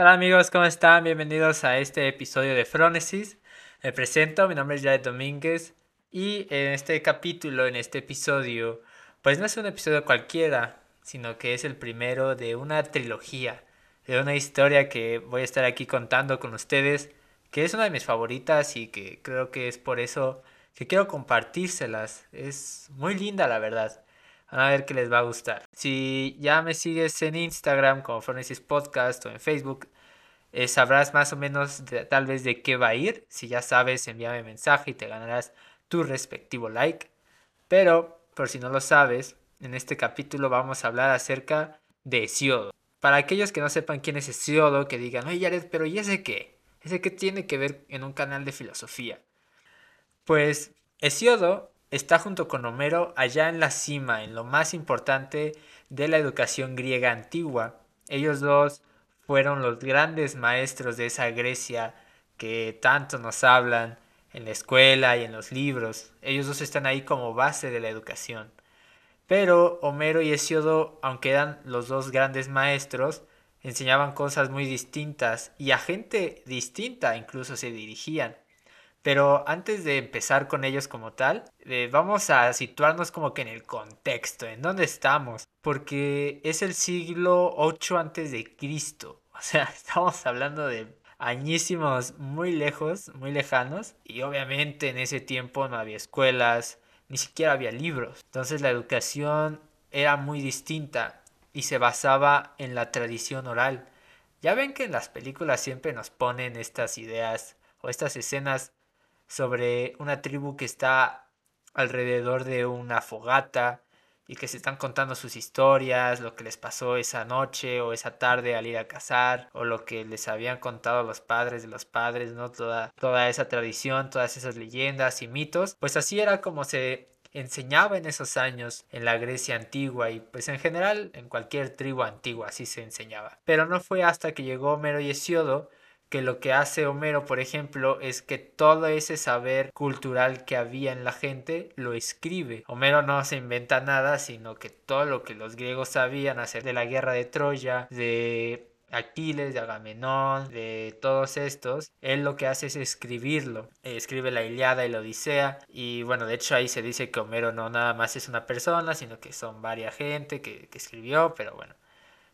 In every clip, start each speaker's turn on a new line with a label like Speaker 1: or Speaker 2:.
Speaker 1: Hola amigos, ¿cómo están? Bienvenidos a este episodio de Fronesis. Me presento, mi nombre es Jared Domínguez y en este capítulo, en este episodio, pues no es un episodio cualquiera, sino que es el primero de una trilogía, de una historia que voy a estar aquí contando con ustedes, que es una de mis favoritas y que creo que es por eso que quiero compartírselas. Es muy linda la verdad. A ver qué les va a gustar. Si ya me sigues en Instagram como Fronesis Podcast o en Facebook, eh, sabrás más o menos tal vez de qué va a ir. Si ya sabes, envíame mensaje y te ganarás tu respectivo like. Pero, por si no lo sabes, en este capítulo vamos a hablar acerca de Hesiodo. Para aquellos que no sepan quién es Hesiodo, que digan, oye Jared, pero ¿y ese qué? ¿Ese qué tiene que ver en un canal de filosofía? Pues Hesiodo está junto con Homero allá en la cima, en lo más importante de la educación griega antigua. Ellos dos fueron los grandes maestros de esa Grecia que tanto nos hablan en la escuela y en los libros. Ellos dos están ahí como base de la educación. Pero Homero y Hesiodo, aunque eran los dos grandes maestros, enseñaban cosas muy distintas y a gente distinta incluso se dirigían. Pero antes de empezar con ellos como tal, eh, vamos a situarnos como que en el contexto, en dónde estamos, porque es el siglo 8 antes de Cristo. O sea, estamos hablando de añísimos muy lejos, muy lejanos, y obviamente en ese tiempo no había escuelas, ni siquiera había libros. Entonces la educación era muy distinta y se basaba en la tradición oral. Ya ven que en las películas siempre nos ponen estas ideas o estas escenas sobre una tribu que está alrededor de una fogata y que se están contando sus historias, lo que les pasó esa noche o esa tarde al ir a cazar, o lo que les habían contado los padres de los padres, ¿no? Toda, toda esa tradición, todas esas leyendas y mitos. Pues así era como se enseñaba en esos años en la Grecia antigua y pues en general en cualquier tribu antigua así se enseñaba. Pero no fue hasta que llegó Homero y Hesiodo que lo que hace Homero, por ejemplo, es que todo ese saber cultural que había en la gente lo escribe. Homero no se inventa nada, sino que todo lo que los griegos sabían hacer de la guerra de Troya, de Aquiles, de Agamenón, de todos estos, él lo que hace es escribirlo. Escribe la Iliada y la Odisea. Y bueno, de hecho ahí se dice que Homero no nada más es una persona, sino que son varias gente que, que escribió, pero bueno,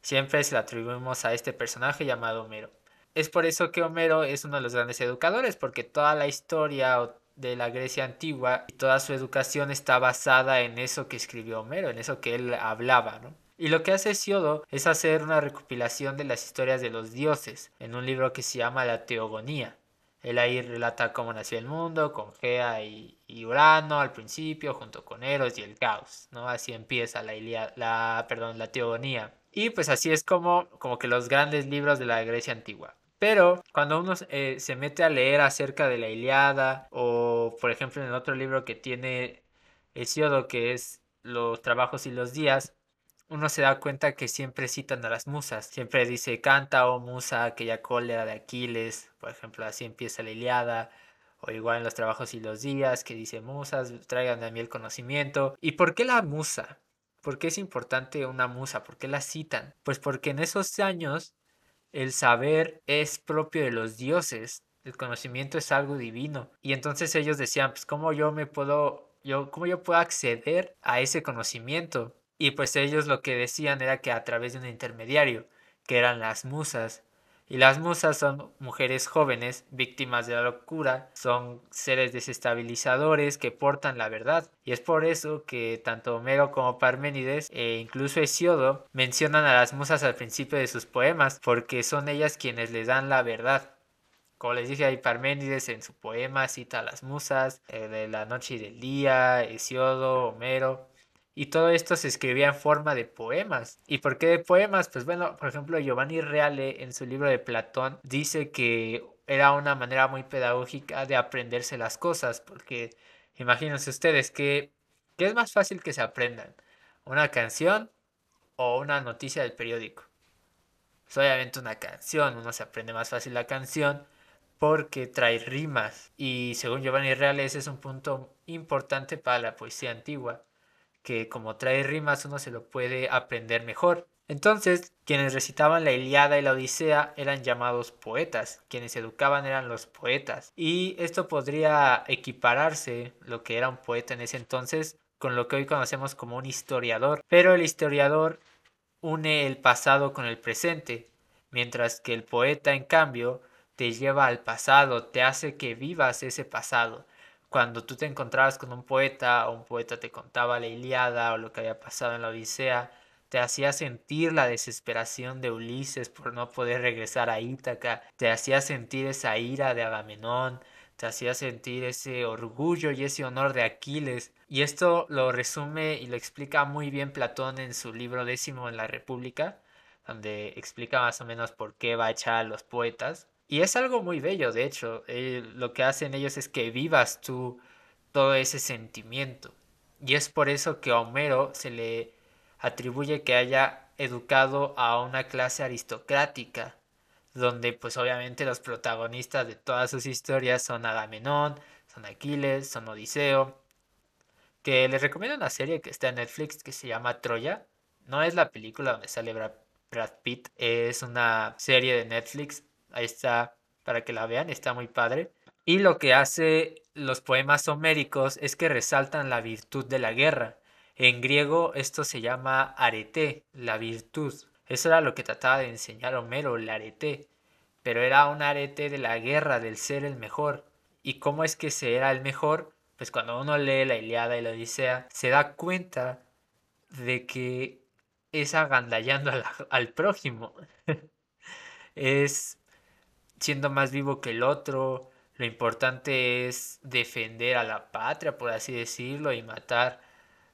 Speaker 1: siempre se lo atribuimos a este personaje llamado Homero. Es por eso que Homero es uno de los grandes educadores, porque toda la historia de la Grecia antigua y toda su educación está basada en eso que escribió Homero, en eso que él hablaba, ¿no? Y lo que hace Hesiodo es hacer una recopilación de las historias de los dioses en un libro que se llama La Teogonía. Él ahí relata cómo nació el mundo, con Gea y, Urano al principio, junto con Eros y el caos, ¿no? Así empieza la, la, perdón, la Teogonía. Y pues así es como, como que los grandes libros de la Grecia antigua. Pero cuando uno eh, se mete a leer acerca de la Iliada o por ejemplo en el otro libro que tiene Hesiodo que es Los trabajos y los días, uno se da cuenta que siempre citan a las musas. Siempre dice canta oh musa aquella cólera de Aquiles, por ejemplo así empieza la Iliada. O igual en los trabajos y los días que dice musas, traigan a mí el conocimiento. ¿Y por qué la musa? ¿Por qué es importante una musa? ¿Por qué la citan? Pues porque en esos años el saber es propio de los dioses, el conocimiento es algo divino. Y entonces ellos decían, pues cómo yo me puedo, yo, cómo yo puedo acceder a ese conocimiento. Y pues ellos lo que decían era que a través de un intermediario, que eran las musas. Y las musas son mujeres jóvenes, víctimas de la locura, son seres desestabilizadores que portan la verdad. Y es por eso que tanto Homero como Parménides e incluso Hesiodo mencionan a las musas al principio de sus poemas, porque son ellas quienes les dan la verdad. Como les dije, hay Parménides en su poema cita a las musas, eh, de la noche y del día, Hesiodo, Homero. Y todo esto se escribía en forma de poemas. ¿Y por qué de poemas? Pues bueno, por ejemplo, Giovanni Reale en su libro de Platón dice que era una manera muy pedagógica de aprenderse las cosas, porque imagínense ustedes que ¿qué es más fácil que se aprendan? ¿Una canción o una noticia del periódico? Pues obviamente una canción, uno se aprende más fácil la canción porque trae rimas y según Giovanni Reale ese es un punto importante para la poesía antigua que como trae rimas uno se lo puede aprender mejor. Entonces, quienes recitaban la Iliada y la Odisea eran llamados poetas, quienes educaban eran los poetas. Y esto podría equipararse, lo que era un poeta en ese entonces, con lo que hoy conocemos como un historiador. Pero el historiador une el pasado con el presente, mientras que el poeta, en cambio, te lleva al pasado, te hace que vivas ese pasado. Cuando tú te encontrabas con un poeta o un poeta te contaba la Iliada o lo que había pasado en la Odisea, te hacía sentir la desesperación de Ulises por no poder regresar a Ítaca, te hacía sentir esa ira de Agamenón, te hacía sentir ese orgullo y ese honor de Aquiles. Y esto lo resume y lo explica muy bien Platón en su libro décimo en la República, donde explica más o menos por qué va a echar a los poetas. Y es algo muy bello, de hecho, eh, lo que hacen ellos es que vivas tú todo ese sentimiento. Y es por eso que a Homero se le atribuye que haya educado a una clase aristocrática, donde pues obviamente los protagonistas de todas sus historias son Agamenón, son Aquiles, son Odiseo, que les recomiendo una serie que está en Netflix que se llama Troya. No es la película donde sale Brad, Pitt, es una serie de Netflix. Ahí está para que la vean, está muy padre. Y lo que hace los poemas homéricos es que resaltan la virtud de la guerra. En griego esto se llama arete, la virtud. Eso era lo que trataba de enseñar Homero, el arete. Pero era un arete de la guerra, del ser el mejor. ¿Y cómo es que se era el mejor? Pues cuando uno lee la Iliada y la Odisea, se da cuenta de que es agandallando al, al prójimo. es siendo más vivo que el otro. Lo importante es defender a la patria, por así decirlo, y matar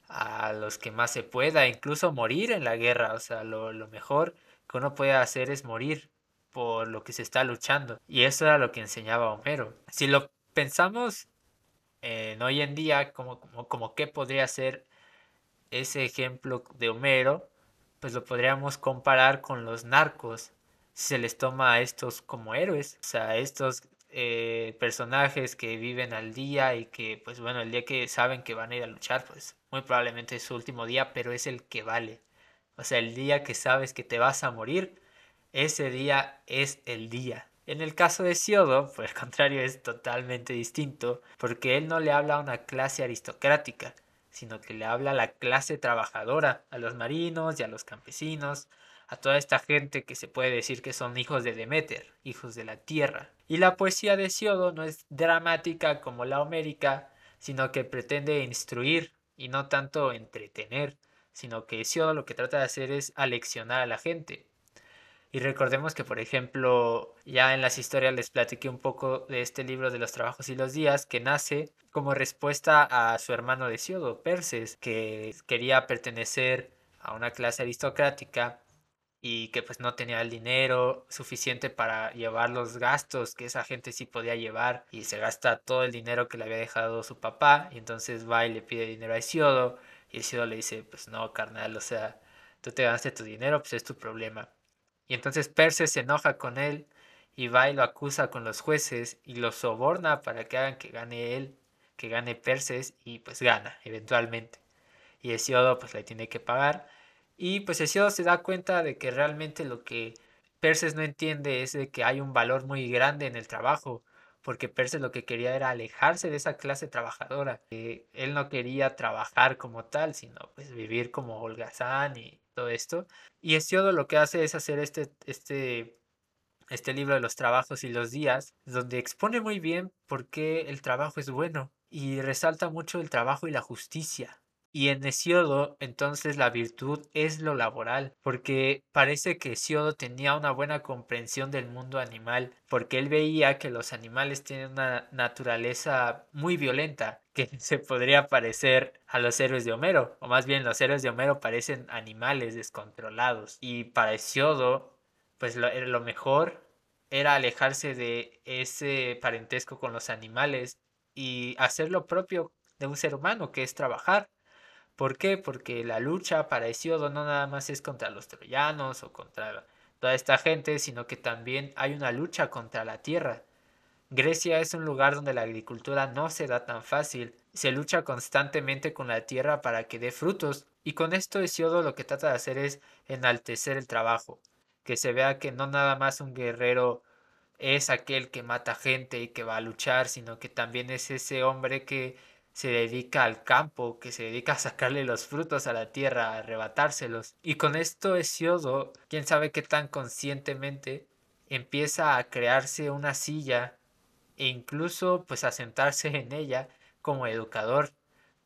Speaker 1: a los que más se pueda, incluso morir en la guerra. O sea, lo, mejor que uno puede hacer es morir por lo que se está luchando. Y eso era lo que enseñaba Homero. Si lo pensamos en hoy en día, como, como, como qué podría ser ese ejemplo de Homero, pues lo podríamos comparar con los narcos. Se les toma a estos como héroes, o sea, estos eh, personajes que viven al día y que, pues bueno, el día que saben que van a ir a luchar, pues muy probablemente es su último día, pero es el que vale. O sea, el día que sabes que te vas a morir, ese día es el día. En el caso de Siodo, por el contrario, es totalmente distinto, porque él no le habla a una clase aristocrática, sino que le habla a la clase trabajadora, a los marinos y a los campesinos, a toda esta gente que se puede decir que son hijos de Demeter, hijos de la tierra. Y la poesía de Siodo no es dramática como la homérica, sino que pretende instruir y no tanto entretener, sino que Siodo lo que trata de hacer es aleccionar a la gente. Y recordemos que, por ejemplo, ya en las historias les platiqué un poco de este libro de los trabajos y los días, que nace como respuesta a su hermano de Siodo, Perses, que quería pertenecer a una clase aristocrática y que pues no tenía el dinero suficiente para llevar los gastos que esa gente sí podía llevar y se gasta todo el dinero que le había dejado su papá y entonces va y le pide dinero a Isiodo y Isiodo le dice pues no carnal o sea tú te ganaste tu dinero pues es tu problema y entonces Perses se enoja con él y va y lo acusa con los jueces y lo soborna para que hagan que gane él que gane Perses y pues gana eventualmente. Y Hesiodo pues le tiene que pagar y pues Hesiodo se da cuenta de que realmente lo que Perses no entiende es de que hay un valor muy grande en el trabajo, porque Perses lo que quería era alejarse de esa clase trabajadora. él no quería trabajar como tal, sino pues vivir como holgazán y todo esto. Y Hesiodo lo que hace es hacer este, este, este libro de los trabajos y los días, donde expone muy bien por qué el trabajo es bueno y resalta mucho el trabajo y la justicia. Y en Hesiodo, entonces la virtud es lo laboral, porque parece que Hesiodo tenía una buena comprensión del mundo animal, porque él veía que los animales tienen una naturaleza muy violenta, que se podría parecer a los héroes de Homero, o más bien los héroes de Homero parecen animales descontrolados. Y para Hesiodo, pues lo, eh, lo mejor era alejarse de ese parentesco con los animales y hacer lo propio de un ser humano, que es trabajar. ¿Por qué? Porque la lucha para Hesiodo no nada más es contra los troyanos o contra toda esta gente, sino que también hay una lucha contra la tierra. Grecia es un lugar donde la agricultura no se da tan fácil. Se lucha constantemente con la tierra para que dé frutos Y con esto Hesiodo lo que trata de hacer es enaltecer el trabajo, que se vea que no nada más un guerrero es aquel que mata gente y que va a luchar, sino que también es ese hombre que se dedica al campo, que se dedica a sacarle los frutos a la tierra, a arrebatárselos. Y con esto Hesiodo, quién sabe qué tan conscientemente, empieza a crearse una silla e incluso pues a sentarse en ella como educador,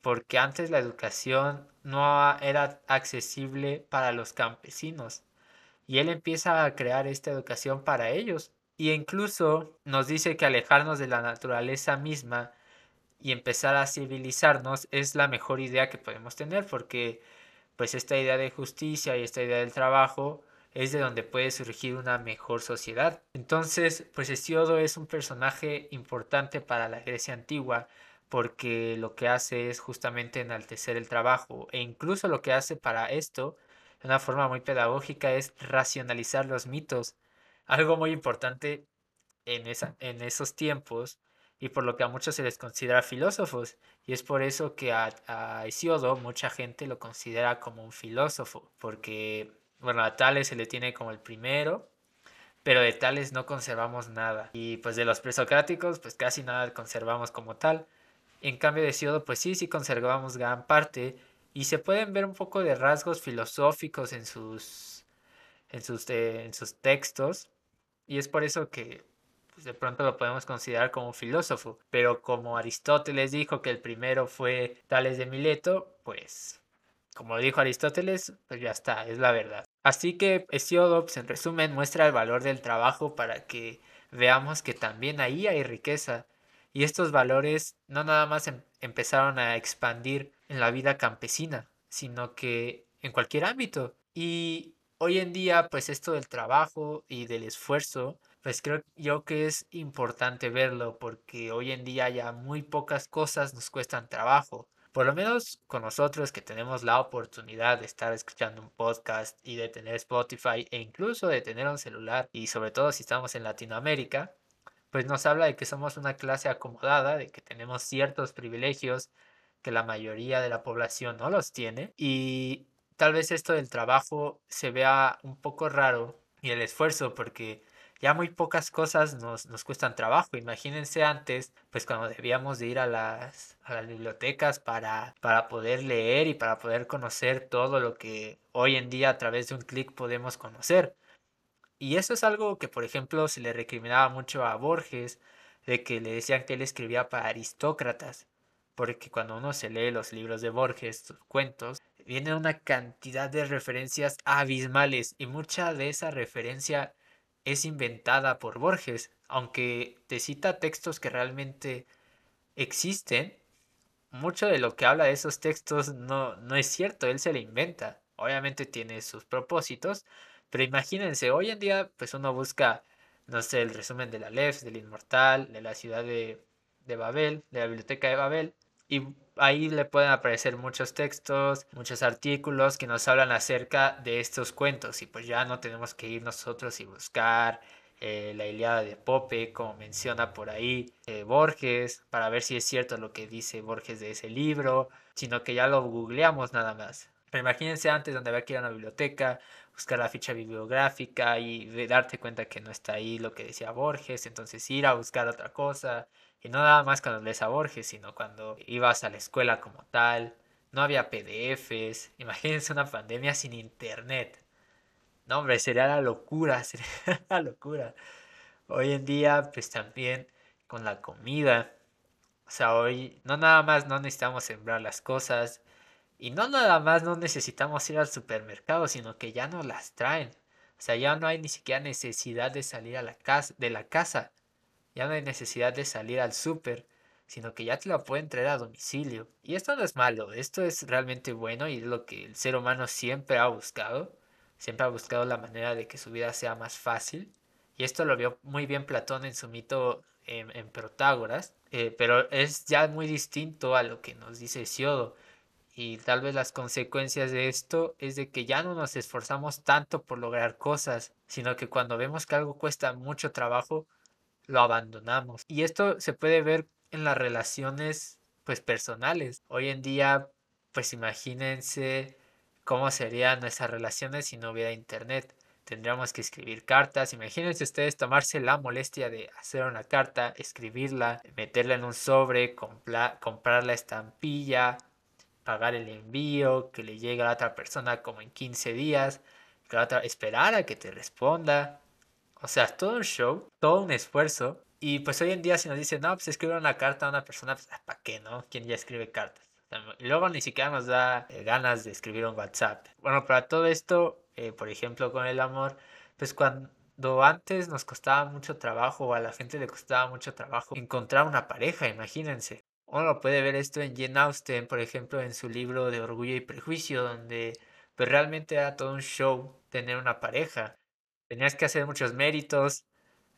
Speaker 1: porque antes la educación no era accesible para los campesinos. Y él empieza a crear esta educación para ellos. Y incluso nos dice que alejarnos de la naturaleza misma y empezar a civilizarnos es la mejor idea que podemos tener porque pues esta idea de justicia y esta idea del trabajo es de donde puede surgir una mejor sociedad. Entonces, pues Hesiodo es un personaje importante para la Grecia antigua porque lo que hace es justamente enaltecer el trabajo e incluso lo que hace para esto de una forma muy pedagógica es racionalizar los mitos, algo muy importante en, esa, en esos tiempos y por lo que a muchos se les considera filósofos y es por eso que a, a Hesiodo mucha gente lo considera como un filósofo porque bueno, a Tales se le tiene como el primero, pero de Tales no conservamos nada. Y pues de los presocráticos, pues casi nada conservamos como tal. En cambio de Siodo, pues sí, sí conservamos gran parte. Y se pueden ver un poco de rasgos filosóficos en sus, en sus, eh, en sus textos. Y es por eso que pues, de pronto lo podemos considerar como filósofo. Pero como Aristóteles dijo que el primero fue Tales de Mileto, pues como dijo Aristóteles, pues ya está, es la verdad. Así que Hesiodo, en resumen, muestra el valor del trabajo para que veamos que también ahí hay riqueza. Y estos valores no nada más em, empezaron a expandir en la vida campesina, sino que en cualquier ámbito. Y hoy en día, pues esto del trabajo y del esfuerzo, pues creo yo que es importante verlo porque hoy en día ya muy pocas cosas nos cuestan trabajo. Por lo menos con nosotros que tenemos la oportunidad de estar escuchando un podcast y de tener Spotify e incluso de tener un celular y sobre todo si estamos en Latinoamérica, pues nos habla de que somos una clase acomodada, de que tenemos ciertos privilegios que la mayoría de la población no los tiene y tal vez esto del trabajo se vea un poco raro y el esfuerzo porque ya muy pocas cosas nos, nos cuestan trabajo. Imagínense antes, pues cuando debíamos de ir a las, a las bibliotecas para, para poder leer y para poder conocer todo lo que hoy en día a través de un clic podemos conocer. Y eso es algo que, por ejemplo, se le recriminaba mucho a Borges, de que le decían que él escribía para aristócratas, porque cuando uno se lee los libros de Borges, sus cuentos, viene una cantidad de referencias abismales y mucha de esa referencia es inventada por Borges, aunque te cita textos que realmente existen, mucho de lo que habla de esos textos no, no es cierto, él se le inventa. Obviamente tiene sus propósitos, pero imagínense, hoy en día pues uno busca, no sé, el resumen de la LEF, del Inmortal, de la ciudad de, de Babel, de la biblioteca de Babel, y ahí le pueden aparecer muchos textos, muchos artículos que nos hablan acerca de estos cuentos y pues ya no tenemos que ir nosotros y buscar eh, la Iliada de Pope, como menciona por ahí eh, Borges, para ver si es cierto lo que dice Borges de ese libro, sino que ya lo googleamos nada más. Pero imagínense antes donde había que ir a una biblioteca, buscar la ficha bibliográfica y darte cuenta que no está ahí lo que decía Borges, entonces ir a buscar otra cosa, y no nada más cuando lees a sino cuando ibas a la escuela como tal. No había PDFs. Imagínense una pandemia sin internet. No, hombre, sería la locura, sería la locura. Hoy en día, pues también con la comida. O sea, hoy no nada más no necesitamos sembrar las cosas. Y no nada más no necesitamos ir al supermercado, sino que ya nos las traen. O sea, ya no hay ni siquiera necesidad de salir a la casa, de la casa. Ya no hay necesidad de salir al súper, sino que ya te lo pueden traer a domicilio. Y esto no es malo, esto es realmente bueno y es lo que el ser humano siempre ha buscado. Siempre ha buscado la manera de que su vida sea más fácil. Y esto lo vio muy bien Platón en su mito en, Protágoras. Eh, pero es ya muy distinto a lo que nos dice Hesiodo. Y tal vez las consecuencias de esto es de que ya no nos esforzamos tanto por lograr cosas, sino que cuando vemos que algo cuesta mucho trabajo, lo abandonamos. Y esto se puede ver en las relaciones pues personales. Hoy en día, pues imagínense cómo serían nuestras relaciones si no hubiera internet. Tendríamos que escribir cartas. Imagínense ustedes tomarse la molestia de hacer una carta, escribirla, meterla en un sobre, comprar la estampilla, pagar el envío, que le llegue a la otra persona como en 15 días, esperar a que te responda. O sea, todo un show, todo un esfuerzo. Y pues hoy en día si nos dicen, no, pues escribe una carta a una persona, pues ¿para qué, no? ¿Quién ya escribe cartas? Y luego ni siquiera nos da eh, ganas de escribir un WhatsApp. Bueno, para todo esto, eh, por ejemplo, con el amor, pues cuando antes nos costaba mucho trabajo o a la gente le costaba mucho trabajo encontrar una pareja, imagínense. Uno puede ver esto en Jane Austen, por ejemplo, en su libro de Orgullo y Prejuicio, donde pues realmente era todo un show tener una pareja. Tenías que hacer muchos méritos,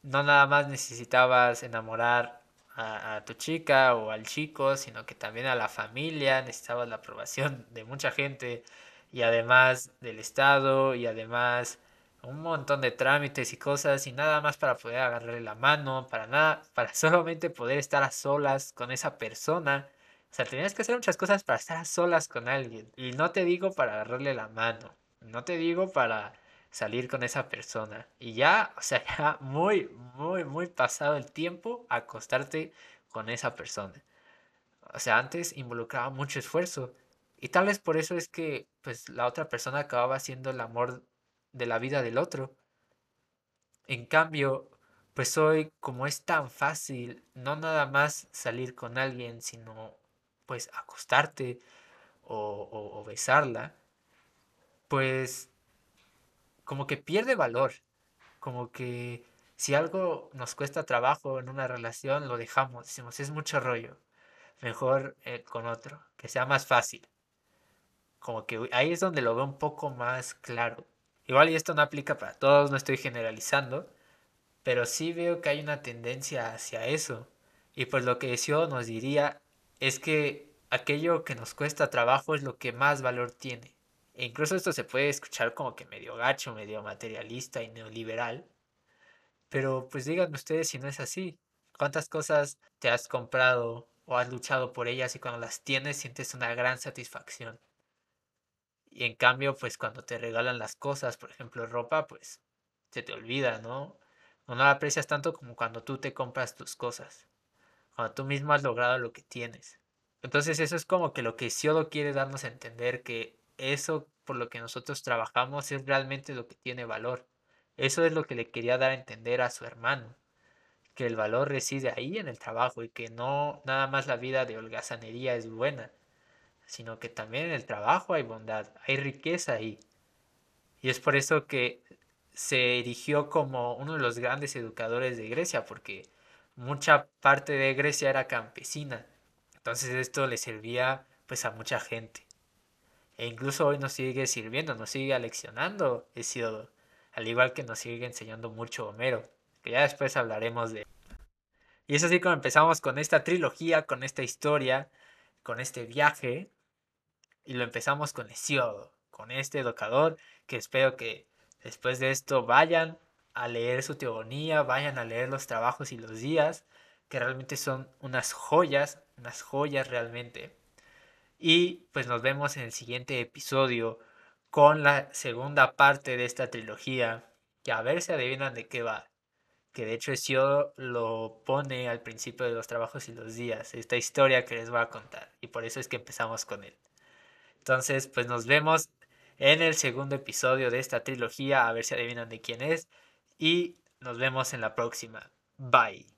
Speaker 1: no nada más necesitabas enamorar a, tu chica o al chico, sino que también a la familia, necesitabas la aprobación de mucha gente y además del Estado y además un montón de trámites y cosas y nada más para poder agarrarle la mano, para nada, para solamente poder estar a solas con esa persona. O sea, tenías que hacer muchas cosas para estar a solas con alguien. Y no te digo para agarrarle la mano, no te digo para salir con esa persona. Y ya, o sea, ya muy, muy, muy pasado el tiempo acostarte con esa persona. O sea, antes involucraba mucho esfuerzo. Y tal vez por eso es que pues la otra persona acababa siendo el amor de la vida del otro. En cambio, pues hoy como es tan fácil no nada más salir con alguien, sino pues acostarte o, o besarla, pues como que pierde valor, como que si algo nos cuesta trabajo en una relación, lo dejamos, decimos, es mucho rollo, mejor eh, con otro, que sea más fácil. Como que ahí es donde lo veo un poco más claro. Igual y esto no aplica para todos, no estoy generalizando, pero sí veo que hay una tendencia hacia eso. Y pues lo que yo nos diría es que aquello que nos cuesta trabajo es lo que más valor tiene. E incluso esto se puede escuchar como que medio gacho, medio materialista y neoliberal. Pero pues díganme ustedes si no es así. ¿Cuántas cosas te has comprado o has luchado por ellas y cuando las tienes sientes una gran satisfacción? Y en cambio, pues cuando te regalan las cosas, por ejemplo ropa, pues se te olvida, ¿no? O no la aprecias tanto como cuando tú te compras tus cosas. Cuando tú mismo has logrado lo que tienes. Entonces eso es como que lo que Siodo quiere darnos a entender que eso por lo que nosotros trabajamos es realmente lo que tiene valor. Eso es lo que le quería dar a entender a su hermano, que el valor reside ahí en el trabajo y que no nada más la vida de holgazanería es buena, sino que también en el trabajo hay bondad, hay riqueza ahí. Y es por eso que se erigió como uno de los grandes educadores de Grecia, porque mucha parte de Grecia era campesina. Entonces esto le servía pues a mucha gente. E incluso hoy nos sigue sirviendo, nos sigue aleccionando Hesíodo, al igual que nos sigue enseñando mucho Homero, que ya después hablaremos de. Y es así como empezamos con esta trilogía, con esta historia, con este viaje, y lo empezamos con Hesíodo, con este educador, que espero que después de esto vayan a leer su teogonía, vayan a leer los trabajos y los días, que realmente son unas joyas, unas joyas realmente. Y pues nos vemos en el siguiente episodio con la segunda parte de esta trilogía, que a ver si adivinan de qué va. Que de hecho yo lo pone al principio de los trabajos y los días, esta historia que les voy a contar. Y por eso es que empezamos con él. Entonces, pues nos vemos en el segundo episodio de esta trilogía, a ver si adivinan de quién es. Y nos vemos en la próxima. Bye.